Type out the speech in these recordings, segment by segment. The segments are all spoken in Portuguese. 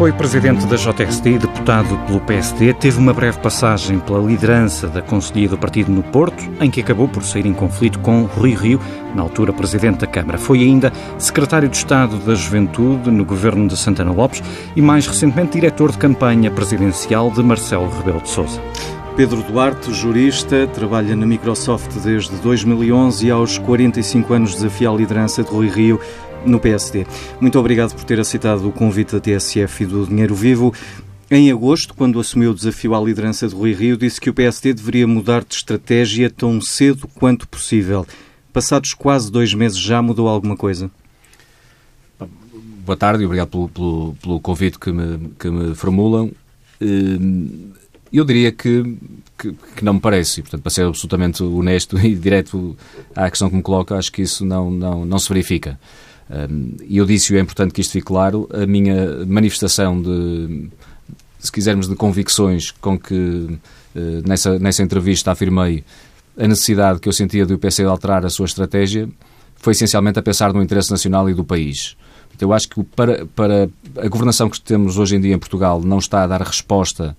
Foi presidente da JSD e deputado pelo PSD. Teve uma breve passagem pela liderança da Conselhia do Partido no Porto, em que acabou por sair em conflito com Rui Rio, na altura presidente da Câmara. Foi ainda secretário de Estado da Juventude no governo de Santana Lopes e, mais recentemente, diretor de campanha presidencial de Marcelo Rebelo de Sousa. Pedro Duarte, jurista, trabalha na Microsoft desde 2011 e aos 45 anos desafia a liderança de Rui Rio no PSD. Muito obrigado por ter aceitado o convite da TSF e do Dinheiro Vivo. Em agosto, quando assumiu o desafio à liderança de Rui Rio, disse que o PSD deveria mudar de estratégia tão cedo quanto possível. Passados quase dois meses, já mudou alguma coisa? Boa tarde e obrigado pelo, pelo, pelo convite que me, que me formulam. Hum, eu diria que, que, que, não me parece, e portanto, para ser absolutamente honesto e direto à questão que me coloca, acho que isso não, não, não se verifica. E eu disse, e é importante que isto fique claro, a minha manifestação de, se quisermos, de convicções com que eh, nessa, nessa entrevista afirmei a necessidade que eu sentia de o PC alterar a sua estratégia foi essencialmente a pensar no interesse nacional e do país. Eu acho que para, para a governação que temos hoje em dia em Portugal não está a dar resposta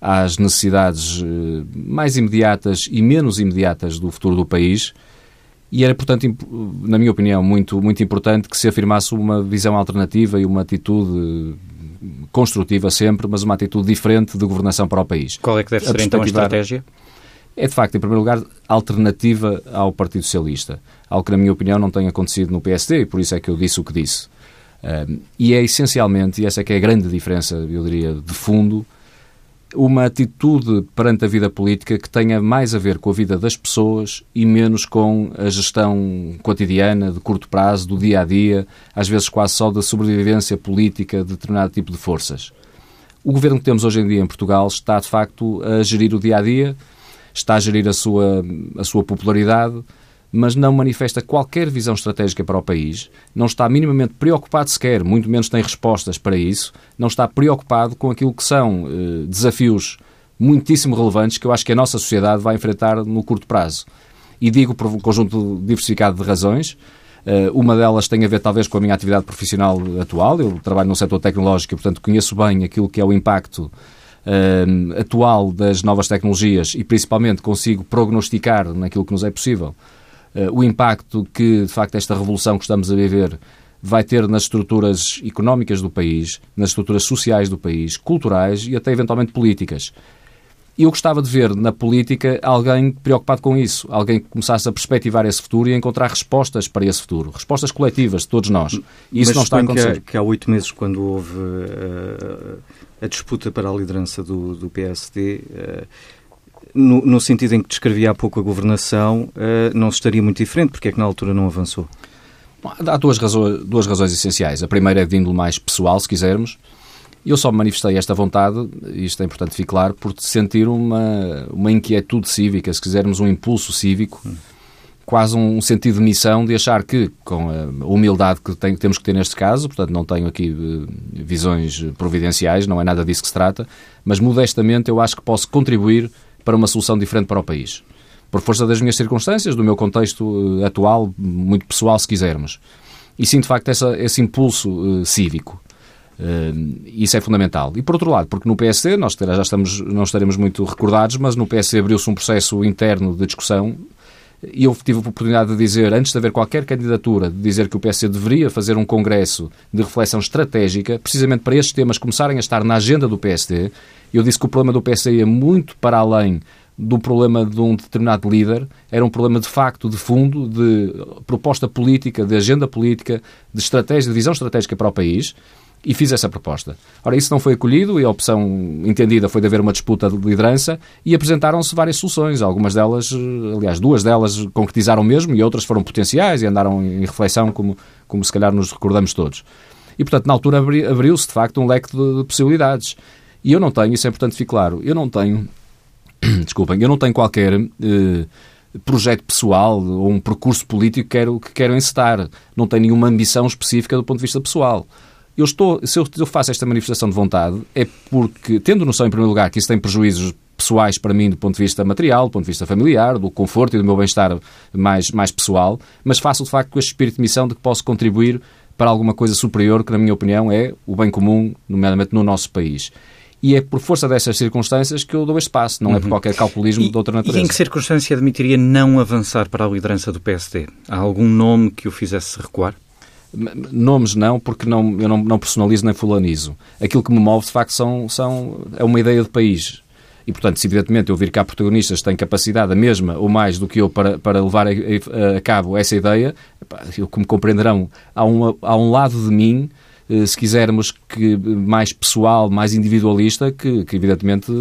às necessidades eh, mais imediatas e menos imediatas do futuro do país e era, portanto, na minha opinião, muito, muito importante que se afirmasse uma visão alternativa e uma atitude construtiva sempre, mas uma atitude diferente de governação para o país. Qual é que deve ser então a estratégia? É, de facto, em primeiro lugar, alternativa ao Partido Socialista. Algo que, na minha opinião, não tem acontecido no PSD e por isso é que eu disse o que disse. Um, e é essencialmente, e essa é que é a grande diferença, eu diria, de fundo, uma atitude perante a vida política que tenha mais a ver com a vida das pessoas e menos com a gestão cotidiana, de curto prazo, do dia a dia, às vezes quase só da sobrevivência política de determinado tipo de forças. O governo que temos hoje em dia em Portugal está, de facto, a gerir o dia a dia, está a gerir a sua, a sua popularidade, mas não manifesta qualquer visão estratégica para o país, não está minimamente preocupado sequer, muito menos tem respostas para isso, não está preocupado com aquilo que são eh, desafios muitíssimo relevantes que eu acho que a nossa sociedade vai enfrentar no curto prazo. E digo por um conjunto diversificado de razões. Uh, uma delas tem a ver, talvez, com a minha atividade profissional atual. Eu trabalho no setor tecnológico e, portanto, conheço bem aquilo que é o impacto uh, atual das novas tecnologias e, principalmente, consigo prognosticar naquilo que nos é possível o impacto que, de facto, esta revolução que estamos a viver vai ter nas estruturas económicas do país, nas estruturas sociais do país, culturais e até eventualmente políticas. E eu gostava de ver na política alguém preocupado com isso, alguém que começasse a perspectivar esse futuro e a encontrar respostas para esse futuro, respostas coletivas de todos nós. E isso Mas não está a acontecer. Que há, que há oito meses, quando houve uh, a disputa para a liderança do, do PSD, uh, no, no, sentido em que descrevia há pouco a governação, uh, não estaria muito diferente, porque é que na altura não avançou? Há duas razões, duas razões essenciais. A primeira é de índole mais pessoal, se quisermos. Eu só manifestei esta vontade, isto é importante ficar claro, por sentir uma, uma inquietude cívica, se quisermos um impulso cívico, quase um sentido de missão de achar que, com a humildade que tem, temos que ter neste caso, portanto não tenho aqui uh, visões providenciais, não é nada disso que se trata, mas modestamente eu acho que posso contribuir para uma solução diferente para o país. Por força das minhas circunstâncias, do meu contexto eh, atual, muito pessoal, se quisermos. E sim, de facto, essa, esse impulso uh, cívico. Uh, isso é fundamental. E por outro lado, porque no PSD, nós já estamos, não estaremos muito recordados, mas no PSD abriu-se um processo interno de discussão e eu tive a oportunidade de dizer, antes de haver qualquer candidatura, de dizer que o PSD deveria fazer um congresso de reflexão estratégica, precisamente para estes temas começarem a estar na agenda do PSD. Eu disse que o problema do PSD ia muito para além do problema de um determinado líder, era um problema de facto, de fundo, de proposta política, de agenda política, de estratégia, de visão estratégica para o país e fiz essa proposta. Ora, isso não foi acolhido e a opção entendida foi de haver uma disputa de liderança e apresentaram-se várias soluções. Algumas delas, aliás, duas delas concretizaram mesmo e outras foram potenciais e andaram em reflexão, como, como se calhar nos recordamos todos. E, portanto, na altura abriu-se, de facto, um leque de, de possibilidades. E eu não tenho, isso é importante ficar claro, eu não tenho, desculpem, eu não tenho qualquer eh, projeto pessoal ou um percurso político que quero, que quero encetar. Não tenho nenhuma ambição específica do ponto de vista pessoal. Eu estou, se eu, eu faço esta manifestação de vontade, é porque, tendo noção, em primeiro lugar, que isso tem prejuízos pessoais para mim do ponto de vista material, do ponto de vista familiar, do conforto e do meu bem-estar mais, mais pessoal, mas faço de facto com este espírito de missão de que posso contribuir para alguma coisa superior que, na minha opinião, é o bem comum, nomeadamente no nosso país. E é por força dessas circunstâncias que eu dou este passo, não uhum. é por uhum. qualquer calculismo e, de outra natureza. E em que circunstância admitiria não avançar para a liderança do PSD? Há algum nome que o fizesse recuar? Nomes não, porque não, eu não, não personalizo nem fulanizo. Aquilo que me move, de facto, são, são, é uma ideia de país. E, portanto, se evidentemente eu vir cá protagonistas têm capacidade, a mesma ou mais do que eu, para, para levar a, a, a cabo essa ideia, eu, como compreenderão, há um, há um lado de mim eh, se quisermos, que mais pessoal, mais individualista, que, que evidentemente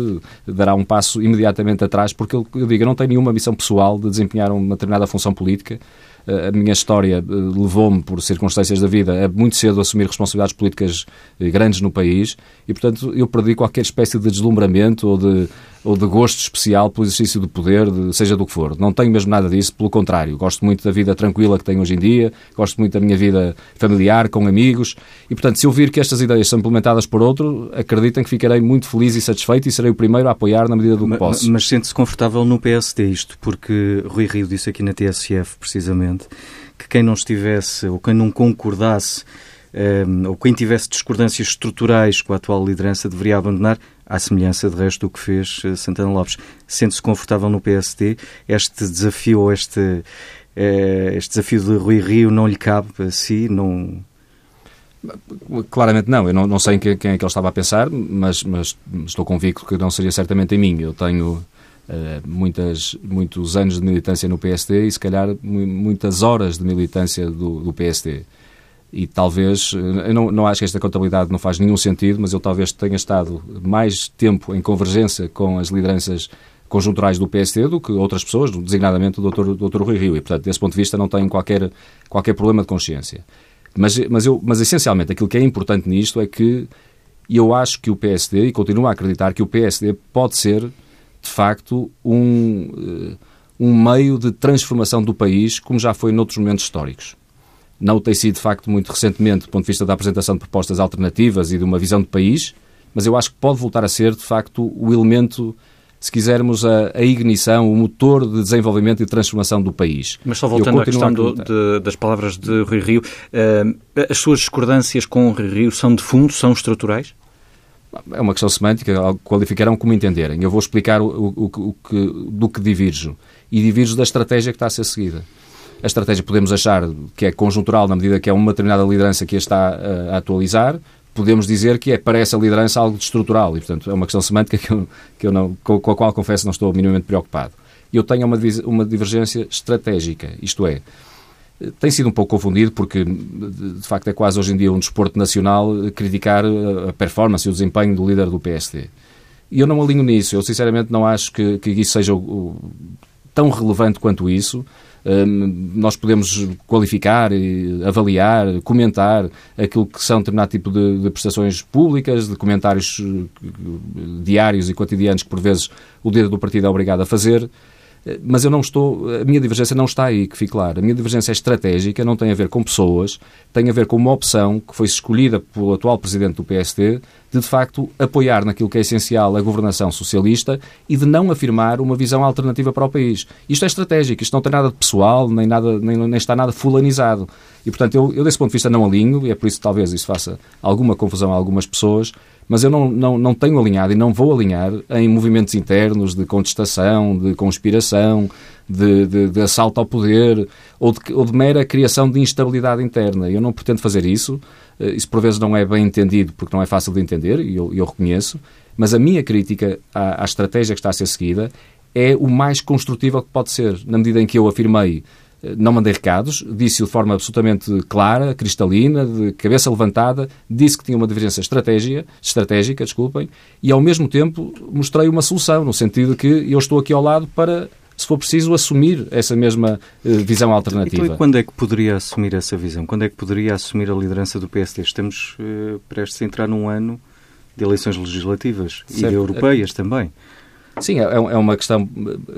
dará um passo imediatamente atrás, porque eu, eu digo, eu não tenho nenhuma missão pessoal de desempenhar uma determinada função política. Eh, a minha história eh, levou-me, por circunstâncias da vida, a muito cedo assumir responsabilidades políticas grandes no país e, portanto, eu perdi qualquer espécie de deslumbramento ou de ou de gosto especial pelo exercício do poder, de, seja do que for. Não tenho mesmo nada disso, pelo contrário. Gosto muito da vida tranquila que tenho hoje em dia, gosto muito da minha vida familiar, com amigos, e portanto, se eu vir que estas ideias são implementadas por outro, acreditem que ficarei muito feliz e satisfeito e serei o primeiro a apoiar na medida do que mas, posso. Mas sente-se confortável no PSD isto, porque Rui Rio disse aqui na TSF, precisamente, que quem não estivesse ou quem não concordasse um, ou quem tivesse discordâncias estruturais com a atual liderança deveria abandonar, à semelhança de resto do que fez eh, Santana Lopes. Sente-se confortável no PSD? Este desafio este, eh, este desafio de Rui Rio não lhe cabe a si? Não... Claramente não. Eu não, não sei quem, quem, é que ele estava a pensar, mas, mas, estou convicto que não seria certamente em mim. Eu tenho uh, muitas, muitos anos de militância no PSD e, se calhar, muitas horas de militância do, do PSD e talvez, eu não, não acho que esta contabilidade não faz nenhum sentido, mas eu talvez tenha estado mais tempo em convergência com as lideranças conjunturais do PSD do que outras pessoas, designadamente o Dr. Dr. Rui Rio, e portanto, desse ponto de vista não tenho qualquer, qualquer problema de consciência. Mas, mas, eu, mas essencialmente aquilo que é importante nisto é que eu acho que o PSD, e continuo a acreditar que o PSD pode ser, de facto, um, eh, um meio de transformação do país, como já foi noutros momentos históricos. Não tem sido, de facto, muito recentemente, do ponto de vista da apresentação de propostas alternativas e de uma visão de país, mas eu acho que pode voltar a ser, de facto, o elemento se quisermos, a, a, ignição, o motor de desenvolvimento e transformação do país. Mas só voltando à questão do, de, das palavras de Rui Rio, uh, as suas discordâncias com o Rui Rio são de fundo, são estruturais? É uma questão semântica, qualificarão como entenderem. Eu vou explicar o, o, o que, do que divirjo. E divirjo da estratégia que está a ser seguida. A estratégia podemos achar que é conjuntural na medida que é uma determinada liderança que a está a, a atualizar, podemos dizer que é para essa liderança algo estrutural e, portanto, é uma questão semântica que eu, que eu não, com, a qual confesso não estou minimamente preocupado. Eu tenho uma, uma divergência estratégica, isto é, tem sido um pouco confundido porque, de facto, é quase hoje em dia um desporto nacional criticar a performance e o desempenho do líder do PSD. E eu não alinho nisso. Eu, sinceramente, não acho que, que isso seja o, o, tão relevante quanto isso nós podemos qualificar, avaliar, comentar aquilo que são determinado tipo de, de, prestações públicas, de comentários eh, diários e cotidianos que por vezes o dedo do partido é obrigado a fazer, mas eu não estou, a minha divergência não está aí, que fique claro. A minha divergência é estratégica, não tem a ver com pessoas, tem a ver com uma opção que foi escolhida pelo atual presidente do PSD de, de facto, apoiar naquilo que é essencial a governação socialista e de não afirmar uma visão alternativa para o país. Isto é estratégico, isto não tem nada de pessoal, nem, nada, nem, nem está nada fulanizado. E, portanto, eu, eu, desse ponto de vista, não alinho, e é por isso que talvez isso faça alguma confusão a algumas pessoas, mas eu não, não, não tenho alinhado e não vou alinhar em movimentos internos de contestação, de conspiração, de, de, de assalto ao poder ou de, ou de, mera criação de instabilidade interna. Eu não pretendo fazer isso. Eh, isso por vezes não é bem entendido porque não é fácil de entender e eu, eu reconheço. Mas a minha crítica à, à estratégia que está a ser seguida é o mais construtiva que pode ser, na medida em que eu afirmei não mandei recados, disse-o de forma absolutamente clara, cristalina, de cabeça levantada, disse que tinha uma divergência estratégia, estratégica, desculpem, e ao mesmo tempo mostrei uma solução, no sentido que eu estou aqui ao lado para se for preciso, assumir essa mesma uh, visão alternativa. Então, e quando é que poderia assumir essa visão? Quando é que poderia assumir a liderança do PSD? Estamos uh, prestes a entrar num ano de eleições legislativas certo. e europeias também. Sim, é, é, é uma questão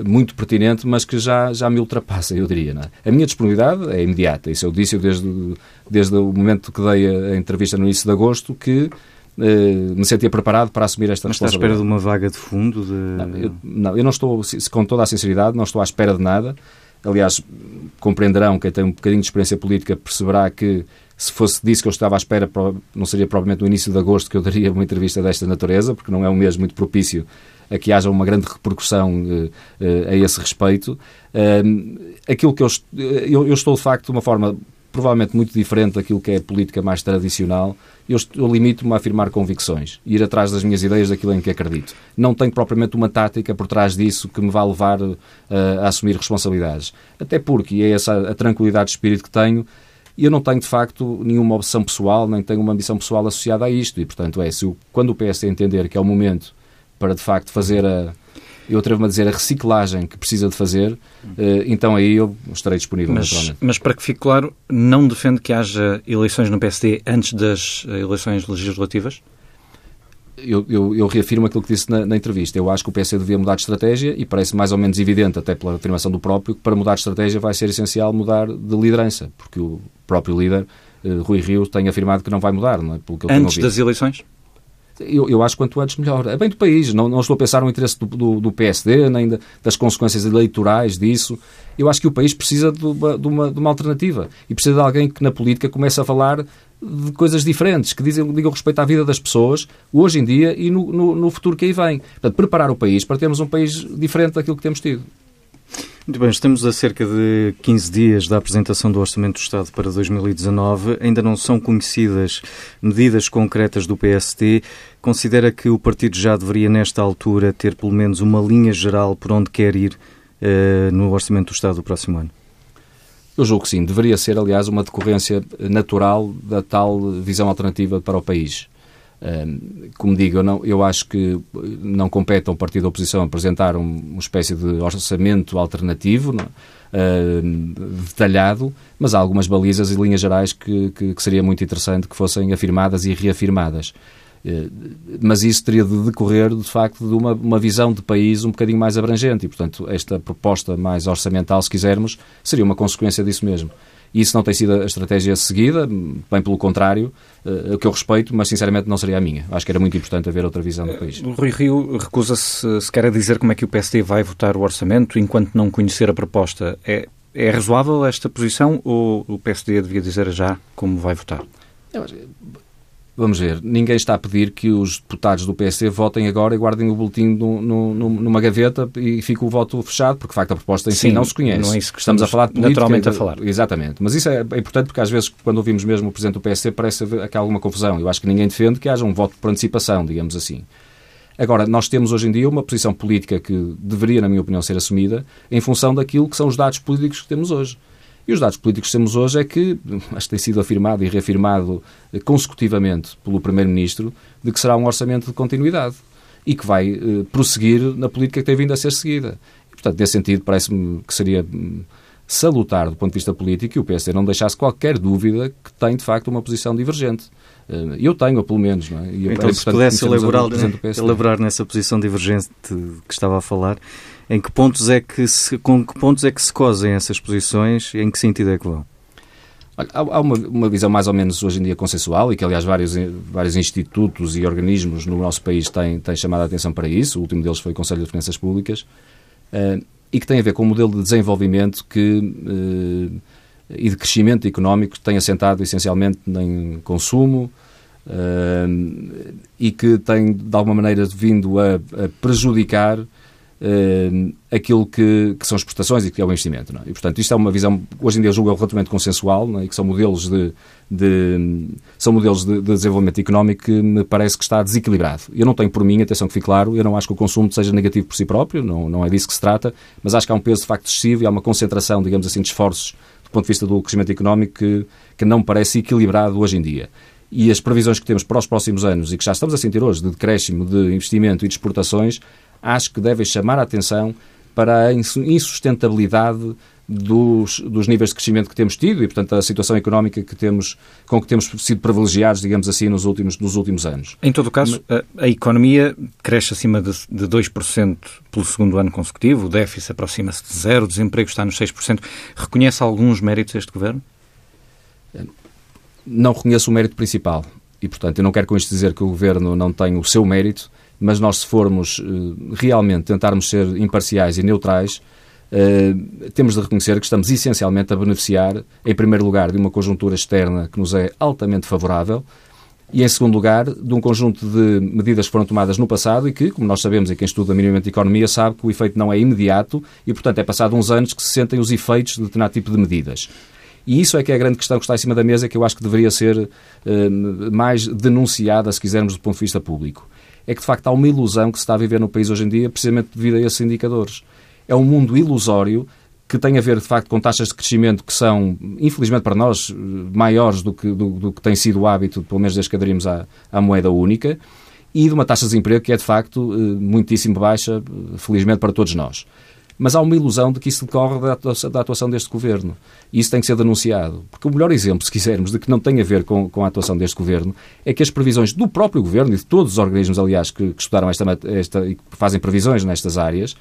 muito pertinente, mas que já, já me ultrapassa, eu diria. É? A minha disponibilidade é imediata. Isso eu disse desde, desde o momento que dei a, entrevista no início de agosto, que eh, me sentia preparado para assumir esta Mas está à espera de uma vaga de fundo? De... Não, eu, não, eu não estou, com toda a sinceridade, não estou à espera de nada. Aliás, compreenderão, quem tem um bocadinho de experiência política perceberá que se fosse disso que eu estava à espera, não seria provavelmente no início de agosto que eu daria uma entrevista desta natureza, porque não é um mês muito propício a que haja uma grande repercussão uh, uh, a esse respeito. Uh, aquilo que eu, eu, eu, estou, de facto, de uma forma provavelmente muito diferente daquilo que é a política mais tradicional, eu, eu limito-me a afirmar convicções, ir atrás das minhas ideias, daquilo em que acredito. Não tenho propriamente uma tática por trás disso que me vá levar uh, a assumir responsabilidades. Até porque, e é essa a tranquilidade de espírito que tenho, eu não tenho, de facto, nenhuma opção pessoal, nem tenho uma ambição pessoal associada a isto. E, portanto, é, se o, quando o PS entender que é o momento para, de facto, fazer a, eu atrevo-me a dizer, a reciclagem que precisa de fazer, eh, então aí eu estarei disponível, mas. Mas, para que fique claro, não defende que haja eleições no PSD antes das eh, eleições legislativas? Eu, eu, eu, reafirmo aquilo que disse na, na, entrevista. Eu acho que o PSD devia mudar de estratégia e parece mais ou menos evidente, até pela afirmação do próprio, que para mudar de estratégia vai ser essencial mudar de liderança, porque o próprio líder, uh, Rui Rio, tem afirmado que não vai mudar. Não é? Antes das eleições? Eu, eu acho quanto antes melhor. É bem do país, não, não estou a pensar no interesse do, do, do PSD, nem da, das consequências eleitorais disso. Eu acho que o país precisa de uma, de, uma, de uma alternativa e precisa de alguém que na política comece a falar de coisas diferentes, que dizem, digam respeito à vida das pessoas, hoje em dia e no, no, no futuro que aí vem. Portanto, preparar o país para termos um país diferente daquilo que temos tido. Muito bem, estamos a cerca de 15 dias da apresentação do Orçamento do Estado para 2019. Ainda não são conhecidas medidas concretas do PST. Considera que o partido já deveria, nesta altura, ter pelo menos uma linha geral por onde quer ir uh, no Orçamento do Estado do próximo ano? Eu julgo que sim. Deveria ser, aliás, uma decorrência natural da tal visão alternativa para o país como digo, eu, não, eu acho que não compete a um partido da oposição apresentar um, uma espécie de orçamento alternativo, não, uh, detalhado, mas há algumas balizas e linhas gerais que, que, que seria muito interessante que fossem afirmadas e reafirmadas. Uh, mas isso teria de decorrer, de facto, de uma, uma visão de país um bocadinho mais abrangente e, portanto, esta proposta mais orçamental, se quisermos, seria uma consequência disso mesmo. Isso não tem sido a estratégia seguida, bem pelo contrário, uh, o que eu respeito, mas sinceramente não seria a minha. Acho que era muito importante haver outra visão do país. O Rui Rio recusa-se sequer a dizer como é que o PSD vai votar o orçamento enquanto não conhecer a proposta. É, é razoável esta posição ou o PSD devia dizer já como vai votar? Vamos ver, ninguém está a pedir que os deputados do PSD votem agora e guardem o boletim no, no, numa gaveta e fique o voto fechado, porque de facto a proposta em si não se conhece. Não é isso que estamos, estamos a falar de política, naturalmente a falar. Exatamente. Mas isso é, é, importante porque às vezes quando ouvimos mesmo o Presidente do PSD parece que há alguma confusão. Eu acho que ninguém defende que haja um voto por antecipação, digamos assim. Agora, nós temos hoje em dia uma posição política que deveria, na minha opinião, ser assumida em função daquilo que são os dados políticos que temos hoje. E os dados políticos que temos hoje é que, acho que tem sido afirmado e reafirmado eh, consecutivamente pelo Primeiro-Ministro, de que será um orçamento de continuidade e que vai eh, prosseguir na política que tem vindo a ser seguida. E, portanto, nesse sentido, parece-me que seria hum, salutar do ponto de vista político que o PSD não deixasse qualquer dúvida que tem, de facto, uma posição divergente. Eh, eu tenho, pelo menos. Não é? E então, se pudesse elaborar, elaborar nessa posição divergente que estava a falar, em que pontos é que se, com que pontos é que se cosem essas posições e em que sentido é que vão? Há uma, uma, visão mais ou menos hoje em dia consensual e que, aliás, vários, vários institutos e organismos no nosso país têm, têm chamado a atenção para isso. O último deles foi o Conselho de Finanças Públicas uh, e que tem a ver com um modelo de desenvolvimento que, uh, e de crescimento económico que tem assentado essencialmente em consumo uh, e que tem, de alguma maneira, vindo a, a prejudicar uh, aquilo que, que, são exportações e que é o investimento. É? E, portanto, isto é uma visão, hoje em dia, julgo relativamente consensual é? e que são modelos de, de são modelos de, de, desenvolvimento económico que me parece que está desequilibrado. Eu não tenho por mim, atenção que fique claro, eu não acho que o consumo seja negativo por si próprio, não, não é disso que se trata, mas acho que há um peso de facto excessivo e há uma concentração, digamos assim, de esforços do ponto de vista do crescimento económico que, que não parece equilibrado hoje em dia e as previsões que temos para os próximos anos e que já estamos a sentir hoje de decréscimo de investimento e de exportações acho que devem chamar a atenção para a insustentabilidade dos, dos, níveis de crescimento que temos tido e, portanto, a situação económica que temos, com que temos sido privilegiados, digamos assim, nos últimos, nos últimos anos. Em todo o caso, a, a economia cresce acima de, de 2% pelo segundo ano consecutivo, o déficit aproxima-se de zero, o desemprego está nos 6%. Reconhece alguns méritos este Governo? Não reconheço o mérito principal. E, portanto, eu não quero com isto dizer que o Governo não tem o seu mérito, mas nós, se formos eh, realmente tentarmos ser imparciais e neutrais, Uh, temos de reconhecer que estamos essencialmente a beneficiar, em primeiro lugar, de uma conjuntura externa que nos é altamente favorável e, em segundo lugar, de um conjunto de medidas que foram tomadas no passado e que, como nós sabemos, e quem estuda minimamente economia sabe que o efeito não é imediato e, portanto, é passado uns anos que se sentem os efeitos de determinado tipo de medidas. E isso é que é a grande questão que está em cima da mesa, que eu acho que deveria ser uh, mais denunciada, se quisermos, do ponto de vista público. É que, de facto, há uma ilusão que se está a viver no país hoje em dia, precisamente devido a esses indicadores é um mundo ilusório que tem a ver, de facto, com taxas de crescimento que são, infelizmente para nós, maiores do que, do, do que tem sido o hábito, pelo menos desde que aderimos à, à moeda única, e de uma taxa de desemprego que é, de facto, eh, muitíssimo baixa, felizmente para todos nós. Mas há uma ilusão de que isso decorre da atuação, deste governo. E isso tem que ser denunciado. Porque o melhor exemplo, se quisermos, de que não tem a ver com, com a atuação deste governo é que as previsões do próprio governo e de todos os organismos, aliás, que, que estudaram esta, esta e que fazem previsões nestas áreas,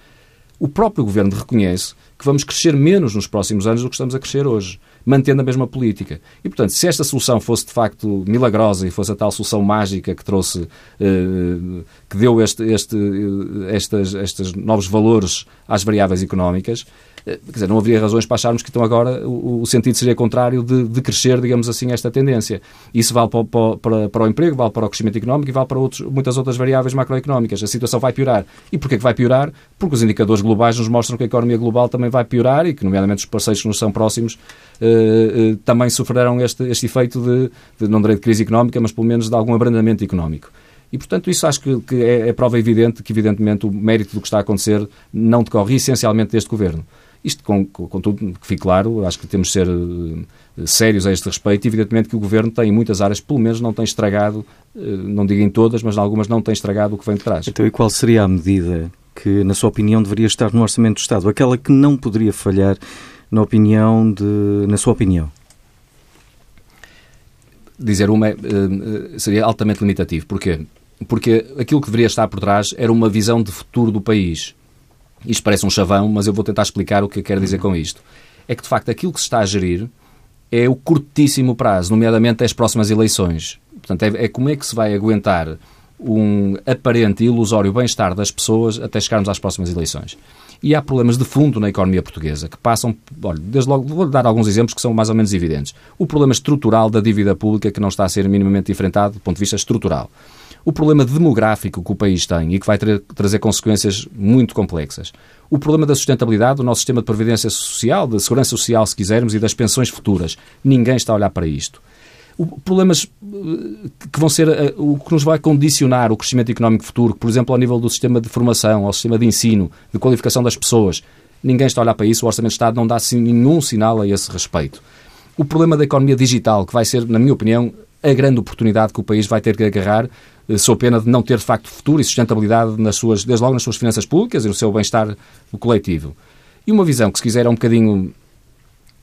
o próprio governo reconhece que vamos crescer menos nos próximos anos do que estamos a crescer hoje, mantendo a mesma política. E, portanto, se esta solução fosse de facto milagrosa e fosse a tal solução mágica que trouxe, eh, que deu este, este, eh, estas, estes novos valores às variáveis económicas, quer dizer, não haveria razões para acharmos que então agora o, o sentido seria contrário de, de, crescer, digamos assim, esta tendência. Isso vale para, para, para, o emprego, vale para o crescimento económico e vale para outros, muitas outras variáveis macroeconómicas. A situação vai piorar. E porquê que vai piorar? Porque os indicadores globais nos mostram que a economia global também vai piorar e que, nomeadamente, os parceiros que nos são próximos eh, eh, também sofrerão este, este efeito de, de, não direi de crise económica, mas pelo menos de algum abrandamento económico. E, portanto, isso acho que, que é, é prova evidente que, evidentemente, o mérito do que está a acontecer não decorre essencialmente deste governo. Isto, com, com, tudo que fique claro, acho que temos de ser uh, sérios a este respeito. Evidentemente que o Governo tem, em muitas áreas, pelo menos não tem estragado, uh, não digo em todas, mas em algumas não tem estragado o que vem de trás. Então, e qual seria a medida que, na sua opinião, deveria estar no Orçamento do Estado? Aquela que não poderia falhar, na opinião de, na sua opinião? Dizer uma uh, seria altamente limitativo. Porquê? Porque aquilo que deveria estar por trás era uma visão de futuro do país isto parece um chavão, mas eu vou tentar explicar o que eu quero dizer com isto. É que, de facto, aquilo que se está a gerir é o curtíssimo prazo, nomeadamente as próximas eleições. Portanto, é, é como é que se vai aguentar um aparente e ilusório bem-estar das pessoas até chegarmos às próximas eleições. E há problemas de fundo na economia portuguesa que passam, olha, desde logo, vou dar alguns exemplos que são mais ou menos evidentes. O problema estrutural da dívida pública que não está a ser minimamente enfrentado do ponto de vista estrutural o problema demográfico que o país tem e que vai ter, trazer consequências muito complexas, o problema da sustentabilidade do nosso sistema de previdência social, da segurança social, se quisermos, e das pensões futuras. Ninguém está a olhar para isto. O, problemas eh, que vão ser eh, o que nos vai condicionar o crescimento económico futuro, por exemplo, ao nível do sistema de formação, ao sistema de ensino, de qualificação das pessoas. Ninguém está a olhar para isso, o Orçamento de Estado não dá assim, nenhum sinal a esse respeito. O problema da economia digital, que vai ser, na minha opinião, a grande oportunidade que o país vai ter que agarrar sou pena de não ter, de facto, futuro e sustentabilidade, nas suas, desde logo nas suas finanças públicas e no seu bem-estar coletivo. E uma visão que, se quiser, é um bocadinho.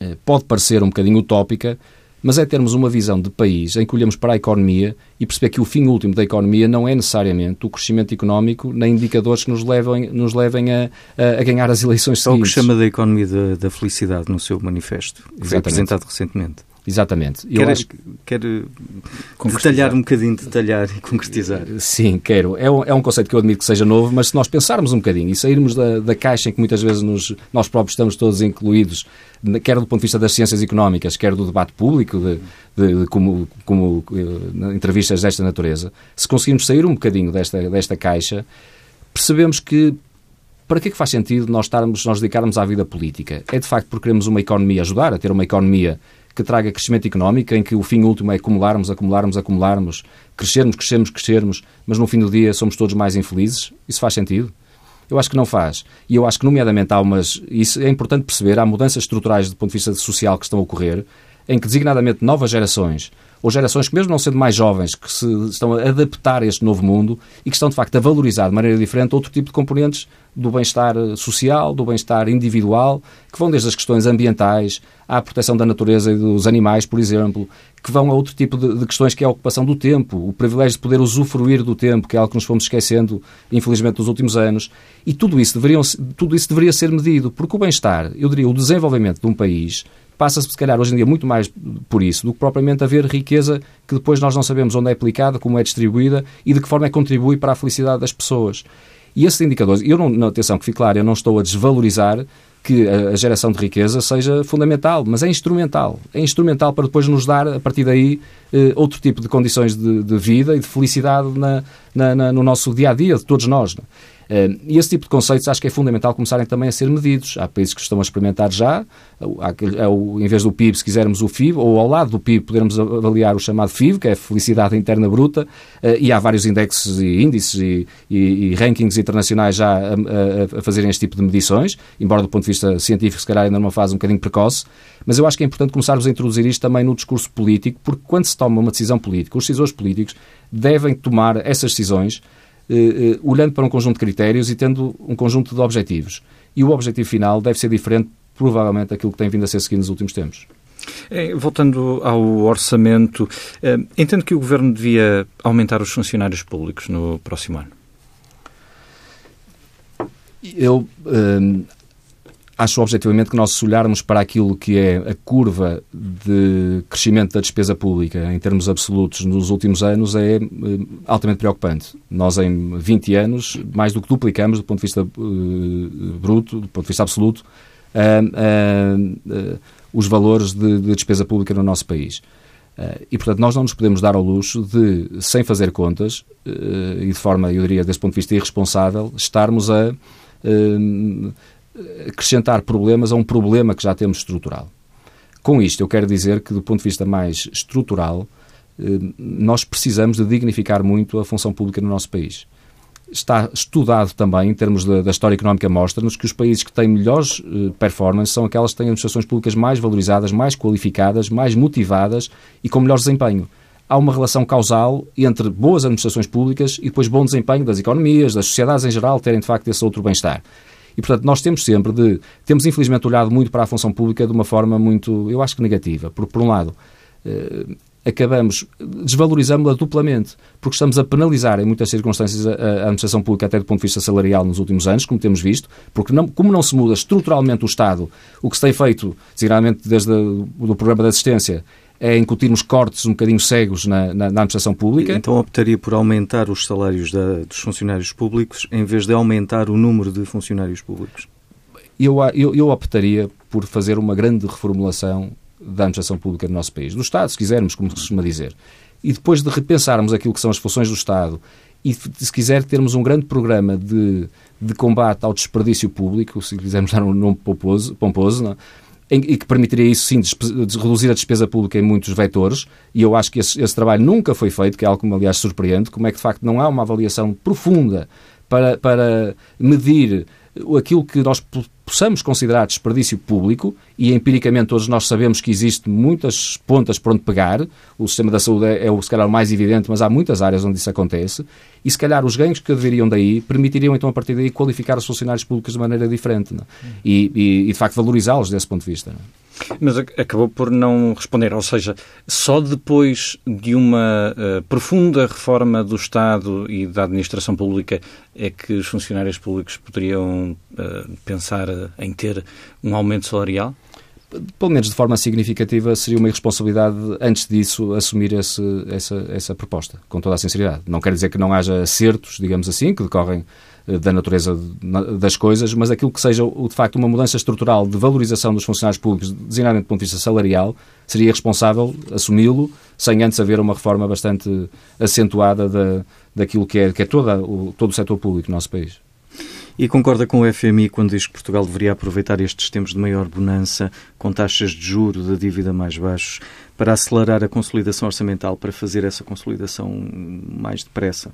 Eh, pode parecer um bocadinho utópica, mas é termos uma visão de país em que olhamos para a economia e perceber que o fim último da economia não é necessariamente o crescimento económico nem indicadores que nos levem, nos levem a, a, a ganhar as eleições seguintes. É o que chama da economia da, da felicidade no seu manifesto, que foi apresentado recentemente. Exatamente. Eu quer, acho... quer detalhar um bocadinho, detalhar e concretizar? Sim, quero. É um, é um conceito que eu admito que seja novo, mas se nós pensarmos um bocadinho e sairmos da, da caixa em que muitas vezes nos, nós próprios estamos todos incluídos, quer do ponto de vista das ciências económicas, quer do debate público, de, de, de como, como eh, entrevistas desta natureza, se conseguirmos sair um bocadinho desta, desta caixa, percebemos que para que é que faz sentido nós estarmos, nós dedicarmos à vida política? É de facto porque queremos uma economia, ajudar a ter uma economia que traga crescimento económico, em que o fim último é acumularmos, acumularmos, acumularmos, crescermos, crescermos, crescermos, mas no fim do dia somos todos mais infelizes? Isso faz sentido? Eu acho que não faz. E eu acho que, nomeadamente, há umas. Isso é importante perceber, há mudanças estruturais do ponto de vista social que estão a ocorrer, em que, designadamente, novas gerações, ou gerações que, mesmo não sendo mais jovens, que se estão a adaptar a este novo mundo e que estão, de facto, a valorizar de maneira diferente outro tipo de componentes do bem-estar social, do bem-estar individual, que vão desde as questões ambientais à proteção da natureza e dos animais, por exemplo, que vão a outro tipo de, de, questões que é a ocupação do tempo, o privilégio de poder usufruir do tempo, que é algo que nos fomos esquecendo, infelizmente, nos últimos anos. E tudo isso, deveriam, tudo isso deveria ser medido, porque o bem-estar, eu diria, o desenvolvimento de um país passa-se, se calhar, hoje em dia, muito mais por isso do que propriamente haver riqueza que depois nós não sabemos onde é aplicada, como é distribuída e de que forma é que contribui para a felicidade das pessoas. E esses indicadores, eu não, atenção, que fique claro, eu não estou a desvalorizar que a geração de riqueza seja fundamental, mas é instrumental. É instrumental para depois nos dar, a partir daí, eh, outro tipo de condições de, de vida e de felicidade na, na, na, no nosso dia a dia, de todos nós. Não? É? Eh, e esse tipo de conceitos acho que é fundamental começarem também a ser medidos. Há países que estão a experimentar já, em vez do PIB, se quisermos o FIB, ou ao lado do PIB podermos avaliar o chamado FIB, que é a Felicidade Interna Bruta, eh, e há vários indexes e índices e, e, e rankings internacionais já a, a, a, fazerem este tipo de medições, embora do ponto de vista científico se calhar ainda numa fase um bocadinho precoce, mas eu acho que é importante começarmos a introduzir isto também no discurso político, porque quando se toma uma decisão política, os decisores políticos devem tomar essas decisões eh, eh, olhando para um conjunto de critérios e tendo um conjunto de objetivos. E o objetivo final deve ser diferente, provavelmente, daquilo que tem vindo a ser seguido nos últimos tempos. É, voltando ao orçamento, é, entendo que o Governo devia aumentar os funcionários públicos no próximo ano. Eu acho objetivamente que nós, se olharmos para aquilo que é a curva de crescimento da despesa pública em termos absolutos nos últimos anos, é eh, altamente preocupante. Nós, em 20 anos, mais do que duplicamos, do ponto de vista uh, bruto, do ponto de vista absoluto, uh, uh, os valores de, de, despesa pública no nosso país. e, portanto, nós não nos podemos dar ao luxo de, sem fazer contas, e de forma, eu diria, desse ponto de vista irresponsável, estarmos a acrescentar problemas a um problema que já temos estrutural. Com isto, eu quero dizer que, do ponto de vista mais estrutural, eh, nós precisamos de dignificar muito a função pública no nosso país. Está estudado também, em termos da, da história económica, mostra-nos que os países que têm melhores eh, performances são aquelas que têm administrações públicas mais valorizadas, mais qualificadas, mais motivadas e com melhor desempenho há uma relação causal entre boas administrações públicas e depois bom desempenho das economias, das sociedades em geral, terem de facto esse outro bem-estar. E, portanto, nós temos sempre de. Temos, infelizmente, olhado muito para a função pública de uma forma muito, eu acho que negativa. Porque, por um lado, eh, acabamos, desvalorizamos-la duplamente, porque estamos a penalizar, em muitas circunstâncias, a, a, administração pública, até do ponto de vista salarial, nos últimos anos, como temos visto, porque não, como não se muda estruturalmente o Estado, o que se tem feito, designadamente desde o programa de assistência, é incutirmos cortes um bocadinho cegos na, na, na administração pública. Então optaria por aumentar os salários da, dos funcionários públicos em vez de aumentar o número de funcionários públicos? Eu, eu, eu optaria por fazer uma grande reformulação da administração pública do nosso país, do Estado, se quisermos, como se costuma dizer. E depois de repensarmos aquilo que são as funções do Estado e, se quiser, termos um grande programa de, de combate ao desperdício público, se quisermos dar um nome pomposo, pomposo não? E que permitiria isso sim reduzir a despesa pública em muitos vetores, e eu acho que esse, esse, trabalho nunca foi feito, que é algo que me aliás surpreende, como é que de facto não há uma avaliação profunda para, para medir aquilo que nós possamos considerar desperdício público, e empiricamente todos nós sabemos que existe muitas pontas por onde pegar, o sistema da saúde é, é se calhar, o mais evidente, mas há muitas áreas onde isso acontece, e se calhar os ganhos que deveriam daí permitiriam então a partir daí qualificar os funcionários públicos de maneira diferente? É? E, e, e, de facto valorizá-los desse ponto de vista. Mas acabou por não responder, ou seja, só depois de uma uh, profunda reforma do Estado e da administração pública é que os funcionários públicos poderiam uh, pensar em ter um aumento salarial? pelo menos de forma significativa, seria uma irresponsabilidade, antes disso, assumir esse, essa, essa proposta, com toda a sinceridade. Não quer dizer que não haja acertos, digamos assim, que decorrem da natureza das coisas, mas aquilo que seja, de facto, uma mudança estrutural de valorização dos funcionários públicos, designadamente do ponto de vista salarial, seria responsável assumi-lo sem antes haver uma reforma bastante acentuada da, daquilo que é, que é toda, o, todo o setor público no nosso país. E concorda com o FMI quando diz que Portugal deveria aproveitar estes tempos de maior bonança, com taxas de juro da dívida mais baixos, para acelerar a consolidação orçamental, para fazer essa consolidação mais depressa?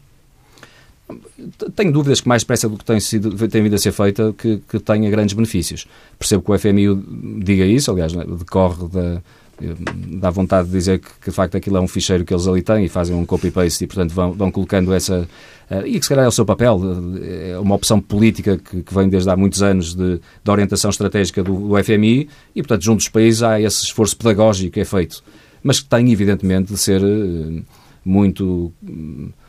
Tenho dúvidas que mais depressa do que tem, sido, tem vindo a ser feita que, que tenha grandes benefícios. Percebo que o FMI diga isso, aliás, né, decorre da, dá vontade de dizer que, que, de facto aquilo é um ficheiro que eles ali têm e fazem um copy-paste e, portanto, vão, vão colocando essa. Uh, e que se calhar é o seu papel, é uma opção política que, que vem desde há muitos anos de, de orientação estratégica do, do, FMI e, portanto, junto dos países há esse esforço pedagógico que é feito, mas que tem, evidentemente, de ser uh, muito. Uh, eh,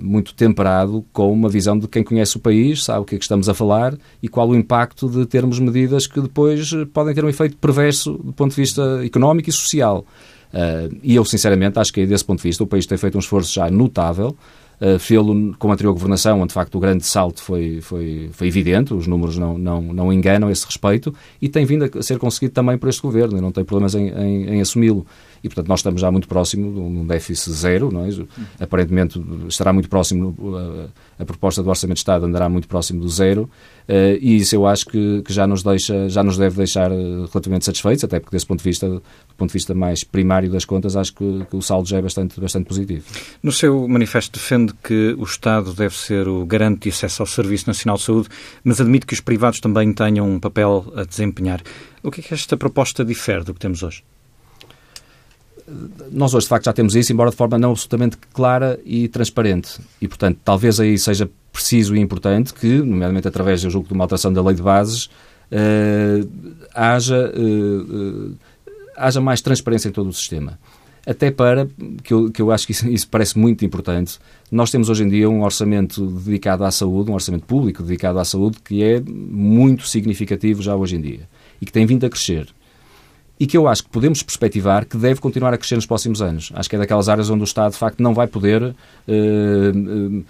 muito temperado com uma visão de quem conhece o país, sabe o que é que estamos a falar e qual o impacto de termos medidas que depois eh, podem ter um efeito perverso do ponto de vista económico e social. Uh, e eu, sinceramente, acho que desse ponto de vista o país tem feito um esforço já notável uh, fê-lo com a anterior governação, onde de facto o grande salto foi, foi, foi evidente, os números não, não, não enganam a esse respeito, e tem vindo a ser conseguido também por este governo, e não tem problemas em, em, em assumi-lo. E, portanto, nós estamos já muito próximo de um déficit zero, não é? Aparentemente estará muito próximo, a, proposta do Orçamento de Estado andará muito próximo do zero, uh, e isso eu acho que, que, já, nos deixa, já nos deve deixar relativamente satisfeitos, até porque desse ponto de vista, do ponto de vista mais primário das contas, acho que, que o saldo já é bastante, bastante positivo. No seu manifesto defende que o Estado deve ser o garante de acesso ao Serviço Nacional de Saúde, mas admite que os privados também tenham um papel a desempenhar. O que é que esta proposta difere do que temos hoje? Nós hoje, de facto, já temos isso, embora de forma não absolutamente clara e transparente. E, portanto, talvez aí seja preciso e importante que, nomeadamente através, eu julgo, de uma alteração da lei de bases, uh, haja, uh, uh, haja mais transparência em todo o sistema. Até para, que eu, que eu acho que isso, isso, parece muito importante, nós temos hoje em dia um orçamento dedicado à saúde, um orçamento público dedicado à saúde, que é muito significativo já hoje em dia e que tem vindo a crescer e que eu acho que podemos perspectivar que deve continuar a crescer nos próximos anos. Acho que é daquelas áreas onde o Estado, de facto, não vai poder uh, uh,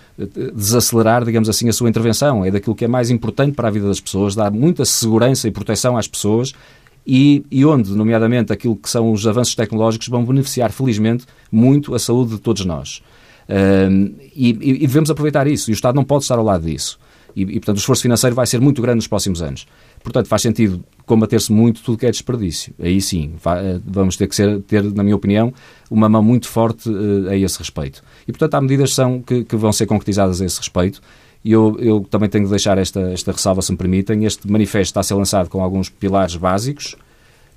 desacelerar, digamos assim, a sua intervenção. É daquilo que é mais importante para a vida das pessoas, dá muita segurança e proteção às pessoas e, e, onde, nomeadamente, aquilo que são os avanços tecnológicos vão beneficiar, felizmente, muito a saúde de todos nós. Uh, e, e, devemos aproveitar isso. E o Estado não pode estar ao lado disso. E, e, portanto, o esforço financeiro vai ser muito grande nos próximos anos. Portanto, faz sentido combater-se muito tudo que é desperdício. Aí sim, eh, vamos ter que ser, ter, na minha opinião, uma mão muito forte uh, a esse respeito. E, portanto, há medidas são, que, que vão ser concretizadas a esse respeito. E eu, eu também tenho de deixar esta, esta ressalva, se me permitem. Este manifesto está a ser lançado com alguns pilares básicos,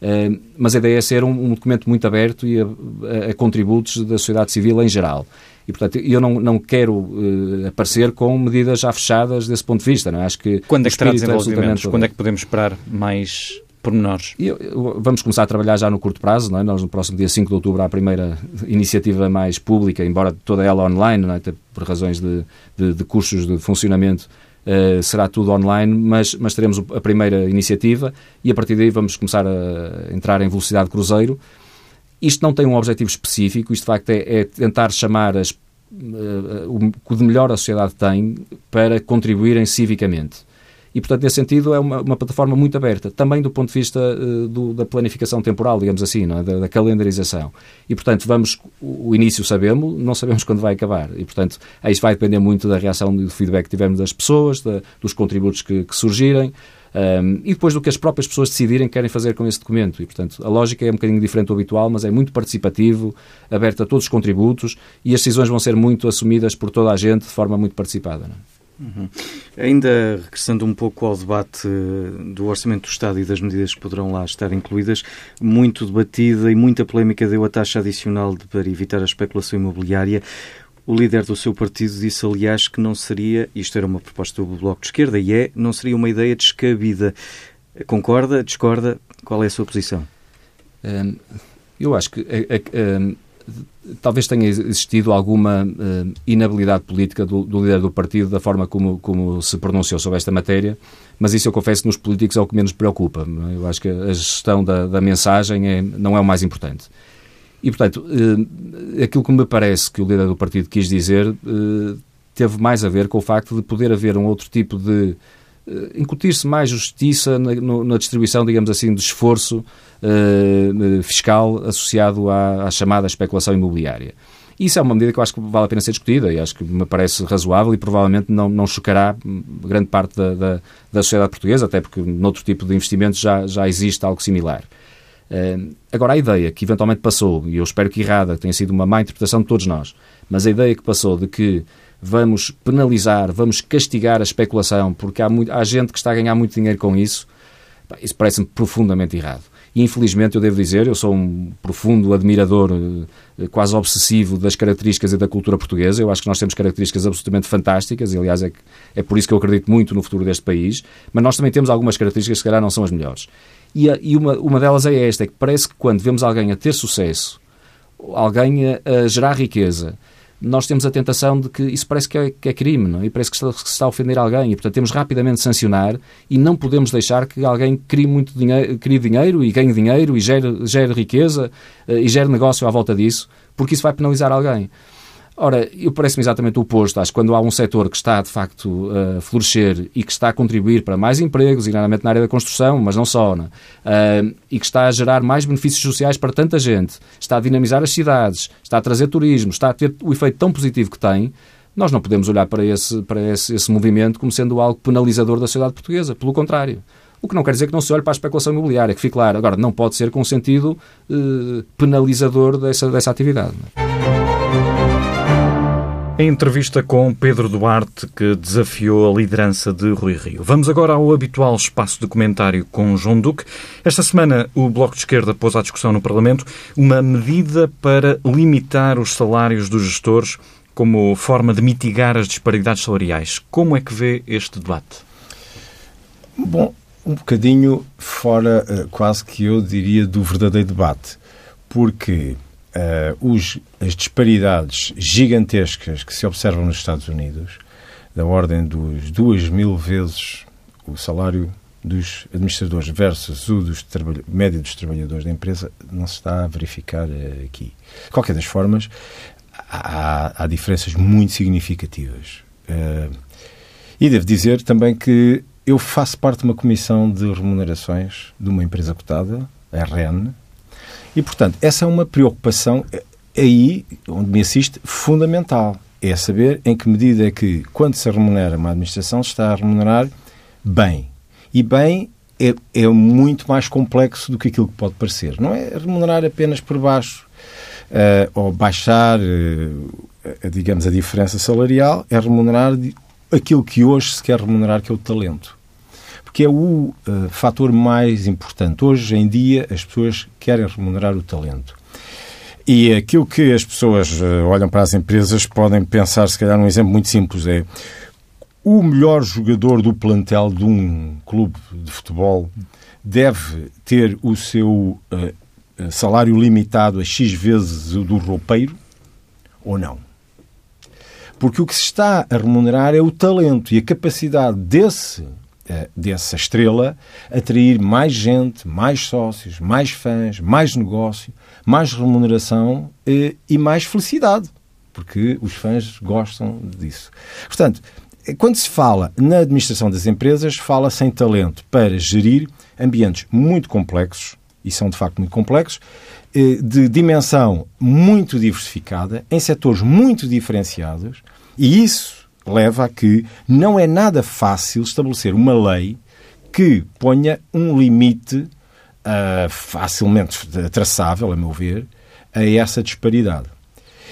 uh, mas a ideia é ser um, um documento muito aberto e a, a, a contributos da sociedade civil em geral. E, portanto, eu não, não quero uh, aparecer com medidas já fechadas desse ponto de vista. Não é? Acho que Quando é que terá desenvolvimentos? Quando é que podemos esperar mais pormenores? Eu, eu, vamos começar a trabalhar já no curto prazo. Não é? Nós, no próximo dia 5 de outubro, há a primeira iniciativa mais pública, embora toda ela online, não é? por razões de, de, de custos de funcionamento, Uh, será tudo online, mas, mas teremos a primeira iniciativa e a partir daí vamos começar a entrar em velocidade cruzeiro isto não tem um objetivo específico, isto de facto é, é tentar chamar as, uh, o que melhor a sociedade tem para contribuírem civicamente. E, portanto, nesse sentido, é uma, uma plataforma muito aberta, também do ponto de vista uh, do, da planificação temporal, digamos assim, é? da, da, calendarização. E, portanto, vamos, o início sabemos, não sabemos quando vai acabar. E, portanto, isso vai depender muito da reação e do feedback que tivermos das pessoas, da, dos contributos que, que surgirem. Um, e depois do que as próprias pessoas decidirem que querem fazer com esse documento. E, portanto, a lógica é um bocadinho diferente do habitual, mas é muito participativo, aberto a todos os contributos e as decisões vão ser muito assumidas por toda a gente de forma muito participada. É? Uhum. Ainda regressando um pouco ao debate do Orçamento do Estado e das medidas que poderão lá estar incluídas, muito debatida e muita polémica deu a taxa adicional de, para evitar a especulação imobiliária. O líder do seu partido disse, aliás, que não seria, isto era uma proposta do Bloco de Esquerda, e é, não seria uma ideia descabida. Concorda? Discorda? Qual é a sua posição? Hum, eu acho que hum, talvez tenha existido alguma hum, inabilidade política do, do, líder do partido da forma como, como se pronunciou sobre esta matéria, mas isso eu confesso nos políticos é o que menos preocupa. Eu acho que a gestão da, da mensagem é, não é o mais importante. E, portanto, eh, aquilo que me parece que o líder do partido quis dizer eh, teve mais a ver com o facto de poder haver um outro tipo de eh, incutir-se mais justiça na, na, distribuição, digamos assim, de esforço fiscal associado à, à, chamada especulação imobiliária. Isso é uma medida que eu acho que vale a pena ser discutida e acho que me parece razoável e provavelmente não, não chocará grande parte da, da, da sociedade portuguesa, até porque noutro tipo de investimentos já, já existe algo similar. Uh, agora, a ideia que eventualmente passou, e eu espero que errada, tenha sido uma má interpretação de todos nós, mas a ideia que passou de que vamos penalizar, vamos castigar a especulação, porque há, muito, há gente que está a ganhar muito dinheiro com isso, isso parece-me profundamente errado. E, infelizmente, eu devo dizer, eu sou um profundo admirador, eh, quase obsessivo, das características e da cultura portuguesa. Eu acho que nós temos características absolutamente fantásticas, e, aliás, é, é por isso que eu acredito muito no futuro deste país, mas nós também temos algumas características que, se calhar, não são as melhores. E, a, e uma, uma delas é esta, é que parece que quando vemos alguém a ter sucesso, alguém a, a gerar riqueza, nós temos a tentação de que isso parece que é, que é crime, não? É? e parece que, está, se está a ofender alguém, e portanto temos rapidamente de sancionar e não podemos deixar que alguém crie muito dinheiro, crie dinheiro e ganhe dinheiro e gere, gere riqueza uh, e gere negócio à volta disso, porque isso vai penalizar alguém. Ora, eu parece-me exatamente o oposto. Acho que quando há um setor que está, de facto, a florescer e que está a contribuir para mais empregos, geralmente na área da construção, mas não só, não uh, e que está a gerar mais benefícios sociais para tanta gente, está a dinamizar as cidades, está a trazer turismo, está a ter o efeito tão positivo que tem, nós não podemos olhar para esse, para esse, esse movimento como sendo algo penalizador da sociedade portuguesa. Pelo contrário. O que não quer dizer que não se olhe para a especulação imobiliária, que fique claro. Agora, não pode ser com sentido uh, penalizador dessa, dessa atividade. Entrevista com Pedro Duarte, que desafiou a liderança de Rui Rio. Vamos agora ao habitual espaço de comentário com João Duque. Esta semana, o Bloco de Esquerda pôs à discussão no Parlamento uma medida para limitar os salários dos gestores como forma de mitigar as disparidades salariais. Como é que vê este debate? Bom, um bocadinho fora, eh, quase que eu diria, do verdadeiro debate. Porque uh, os, as disparidades gigantescas que se observam nos Estados Unidos, da ordem dos duas mil vezes o salário dos administradores versus o dos médio dos trabalhadores da empresa, não se está a verificar uh, aqui. De qualquer das formas, há, há diferenças muito significativas. Uh, e devo dizer também que eu faço parte de uma comissão de remunerações de uma empresa cotada, a REN, e, portanto, essa é uma preocupação eh, aí, onde me assiste, fundamental. É saber em que medida é que, quando se remunera uma administração, se está a remunerar bem. E bem é, é muito mais complexo do que aquilo que pode parecer. Não é remunerar apenas por baixo uh, ou baixar, uh, digamos, a diferença salarial, é remunerar aquilo que hoje se quer remunerar, que é o talento que é o uh, fator mais importante. Hoje em dia, as pessoas querem remunerar o talento. E aquilo que as pessoas uh, olham para as empresas podem pensar, se calhar, num exemplo muito simples: é o melhor jogador do plantel de um clube de futebol deve ter o seu uh, salário limitado a X vezes o do roupeiro ou não? Porque o que se está a remunerar é o talento e a capacidade desse dessa estrela atrair mais gente, mais sócios, mais fãs, mais negócio, mais remuneração eh, e mais felicidade, porque os fãs gostam disso. Portanto, quando se fala na administração das empresas, fala-se em talento para gerir ambientes muito complexos, e são de facto muito complexos, eh, de dimensão muito diversificada, em setores muito diferenciados, e isso leva a que não é nada fácil estabelecer uma lei que ponha um limite uh, facilmente traçável, a meu ver, a essa disparidade.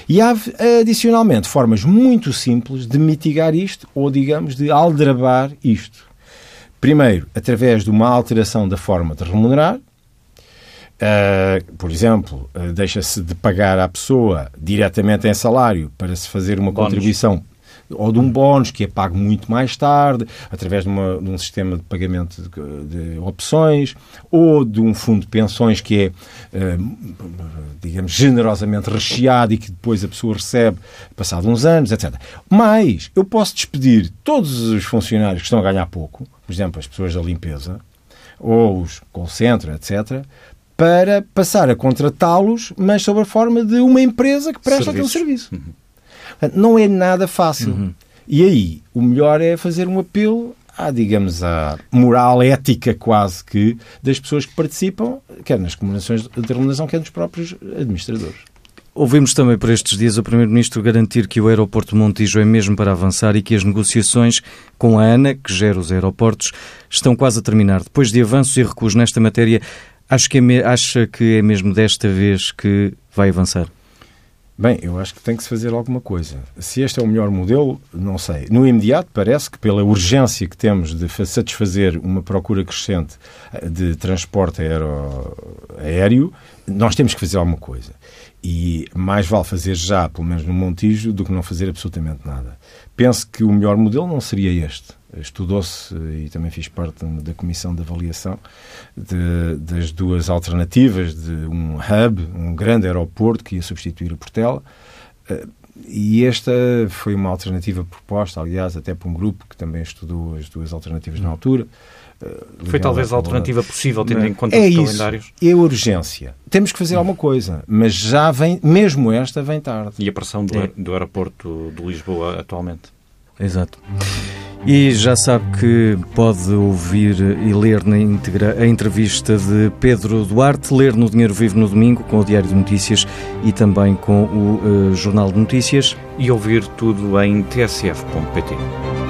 E há, adicionalmente, formas muito simples de mitigar isto ou, digamos, de aldrabar isto. Primeiro, através de uma alteração da forma de remunerar. Uh, por exemplo, uh, deixa-se de pagar à pessoa diretamente em salário para se fazer uma Bónus. contribuição ou de um bónus que é pago muito mais tarde, através de, uma, de um sistema de pagamento de, de, opções, ou de um fundo de pensões que é, eh, digamos, generosamente recheado e que depois a pessoa recebe passado uns anos, etc. Mas eu posso despedir todos os funcionários que estão a ganhar pouco, por exemplo, as pessoas da limpeza, ou os call center, etc., para passar a contratá-los, mas sob a forma de uma empresa que presta aquele serviço. Uhum. Não é nada fácil. Uhum. E aí, o melhor é fazer um apelo à, digamos, à moral ética quase que das pessoas que participam, quer nas comunicações de remuneração, quer nos próprios administradores. Ouvimos também por estes dias o Primeiro-Ministro garantir que o aeroporto Montijo é mesmo para avançar e que as negociações com a ANA, que gera os aeroportos, estão quase a terminar. Depois de avanços e recuos nesta matéria, acho que é, acha que é mesmo desta vez que vai avançar? Bem, eu acho que tem que se fazer alguma coisa. Se este é o melhor modelo, não sei. No imediato, parece que pela urgência que temos de satisfazer uma procura crescente eh, de transporte aero, aéreo, nós temos que fazer alguma coisa. E mais vale fazer já, pelo menos no Montijo, do que não fazer absolutamente nada. Penso que o melhor modelo não seria este estudou-se e também fiz parte da comissão de avaliação de, das duas alternativas de um hub, um grande aeroporto que ia substituir a Portela. Eh, e esta foi uma alternativa proposta, aliás, até por um grupo que também estudou as duas alternativas na altura. Foi talvez a alternativa possível, tendo em conta é os isso, calendários. É a urgência. Temos que fazer alguma coisa, mas já vem, mesmo esta vem tarde. E a pressão do, do aeroporto de Lisboa atualmente. Exato. E já sabe que pode ouvir e ler na íntegra a entrevista de Pedro Duarte, ler no Dinheiro Vivo no domingo com o Diário de Notícias e também com o uh, Jornal de Notícias. E ouvir tudo em tsf.pt.